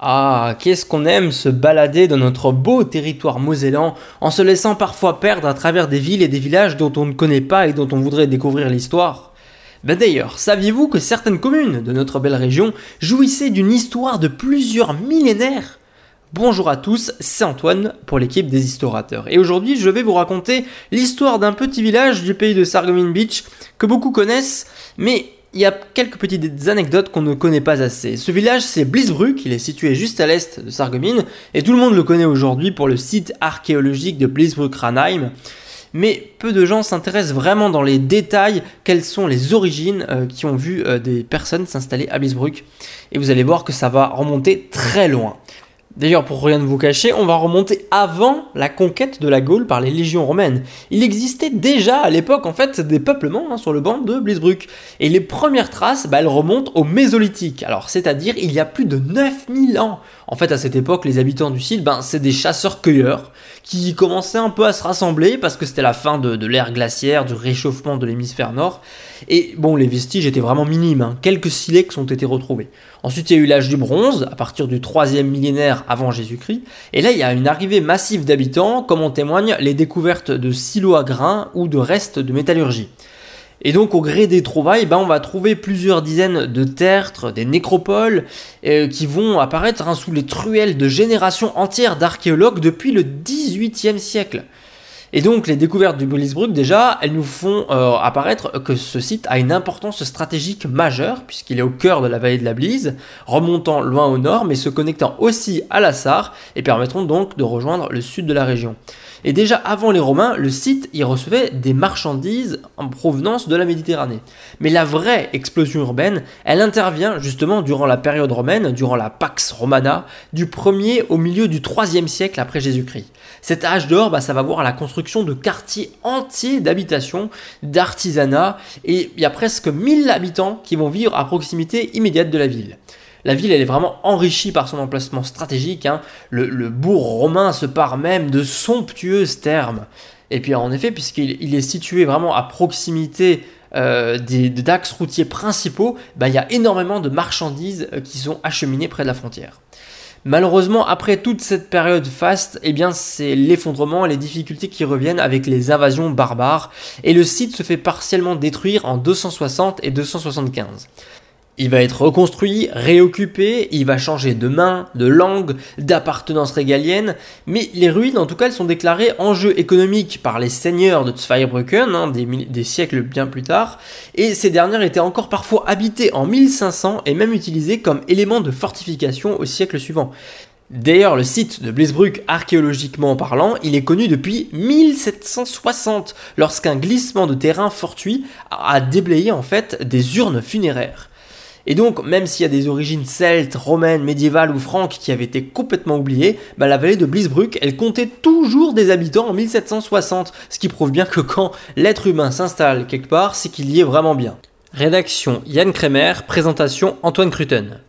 Ah, qu'est-ce qu'on aime se balader dans notre beau territoire mosellan en se laissant parfois perdre à travers des villes et des villages dont on ne connaît pas et dont on voudrait découvrir l'histoire. Ben d'ailleurs, saviez-vous que certaines communes de notre belle région jouissaient d'une histoire de plusieurs millénaires? Bonjour à tous, c'est Antoine pour l'équipe des Historateurs. Et aujourd'hui, je vais vous raconter l'histoire d'un petit village du pays de Sargomin Beach que beaucoup connaissent, mais il y a quelques petites anecdotes qu'on ne connaît pas assez. Ce village, c'est Blisbruck, il est situé juste à l'est de Sarreguemines, et tout le monde le connaît aujourd'hui pour le site archéologique de Blisbruck-Ranheim. Mais peu de gens s'intéressent vraiment dans les détails quelles sont les origines euh, qui ont vu euh, des personnes s'installer à Blisbruck. Et vous allez voir que ça va remonter très loin. D'ailleurs, pour rien ne vous cacher, on va remonter avant la conquête de la Gaule par les légions romaines. Il existait déjà à l'époque en fait des peuplements hein, sur le banc de Blisbruck. Et les premières traces, bah, elles remontent au Mésolithique. Alors, c'est-à-dire il y a plus de 9000 ans. En fait, à cette époque, les habitants du site, ben, c'est des chasseurs-cueilleurs qui commençaient un peu à se rassembler parce que c'était la fin de, l'ère glaciaire, du réchauffement de l'hémisphère nord. Et bon, les vestiges étaient vraiment minimes. Hein. Quelques silex ont été retrouvés. Ensuite, il y a eu l'âge du bronze, à partir du 3e millénaire avant Jésus-Christ. Et là, il y a une arrivée massive d'habitants, comme en témoignent les découvertes de silos à grains ou de restes de métallurgie. Et donc au gré des trouvailles, ben, on va trouver plusieurs dizaines de tertres, des nécropoles, euh, qui vont apparaître hein, sous les truelles de générations entières d'archéologues depuis le 18e siècle. Et donc les découvertes du Blisbruck déjà, elles nous font euh, apparaître que ce site a une importance stratégique majeure puisqu'il est au cœur de la vallée de la Blise, remontant loin au nord mais se connectant aussi à la Sarre et permettront donc de rejoindre le sud de la région. Et déjà avant les Romains, le site y recevait des marchandises en provenance de la Méditerranée. Mais la vraie explosion urbaine, elle intervient justement durant la période romaine, durant la Pax Romana, du 1er au milieu du 3e siècle après Jésus-Christ. Cet âge d'or, bah, ça va voir la construction de quartiers entiers d'habitation, d'artisanat, et il y a presque 1000 habitants qui vont vivre à proximité immédiate de la ville. La ville, elle est vraiment enrichie par son emplacement stratégique. Hein. Le, bourg romain se part même de somptueuses thermes. Et puis en effet, puisqu'il est situé vraiment à proximité euh, des d'axes routiers principaux, bah, il y a énormément de marchandises euh, qui sont acheminées près de la frontière. Malheureusement, après toute cette période faste, eh bien, c'est l'effondrement et les difficultés qui reviennent avec les invasions barbares, et le site se fait partiellement détruire en 260 et 275. Il va être reconstruit, réoccupé, il va changer de main, de langue, d'appartenance régalienne, mais les ruines en tout cas elles sont déclarées enjeu économique par les seigneurs de Zweibrücken hein, des, siècles bien plus tard, et ces dernières étaient encore parfois habitées en 1500 et même utilisées comme élément de fortification au siècle suivant. D'ailleurs, le site de Blisbruck, archéologiquement parlant, il est connu depuis 1760, lorsqu'un glissement de terrain fortuit a déblayé en fait des urnes funéraires. Et donc, même s'il y a des origines celtes, romaines, médiévales ou franques qui avaient été complètement oubliées, bah, la vallée de Blisbruck, elle comptait toujours des habitants en 1760, ce qui prouve bien que quand l'être humain s'installe quelque part, c'est qu'il y est vraiment bien. Rédaction Yann Kremer, présentation Antoine Cruten.